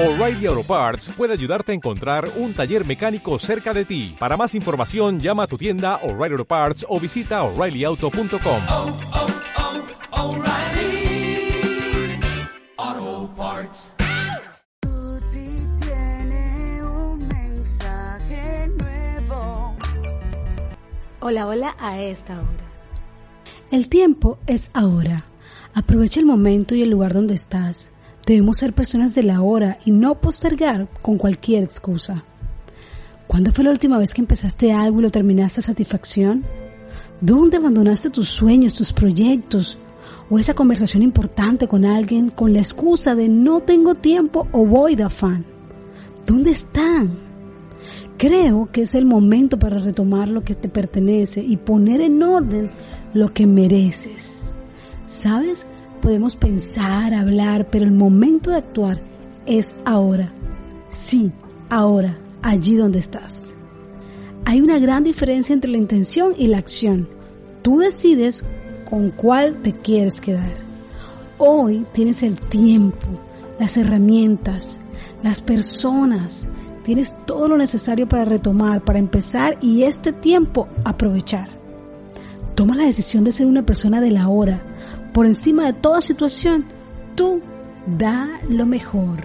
O'Reilly Auto Parts puede ayudarte a encontrar un taller mecánico cerca de ti. Para más información, llama a tu tienda O'Reilly Auto Parts o visita oreillyauto.com. oh, oh, O'Reilly Auto Parts. Tuti tiene un mensaje nuevo. Hola, hola a esta hora. El tiempo es ahora. Aprovecha el momento y el lugar donde estás. Debemos ser personas de la hora y no postergar con cualquier excusa. ¿Cuándo fue la última vez que empezaste algo y lo terminaste a satisfacción? ¿Dónde abandonaste tus sueños, tus proyectos o esa conversación importante con alguien con la excusa de no tengo tiempo o voy de afán? ¿Dónde están? Creo que es el momento para retomar lo que te pertenece y poner en orden lo que mereces. ¿Sabes? Podemos pensar, hablar, pero el momento de actuar es ahora. Sí, ahora, allí donde estás. Hay una gran diferencia entre la intención y la acción. Tú decides con cuál te quieres quedar. Hoy tienes el tiempo, las herramientas, las personas, tienes todo lo necesario para retomar, para empezar y este tiempo aprovechar. Toma la decisión de ser una persona de la hora. Por encima de toda situación, tú da lo mejor.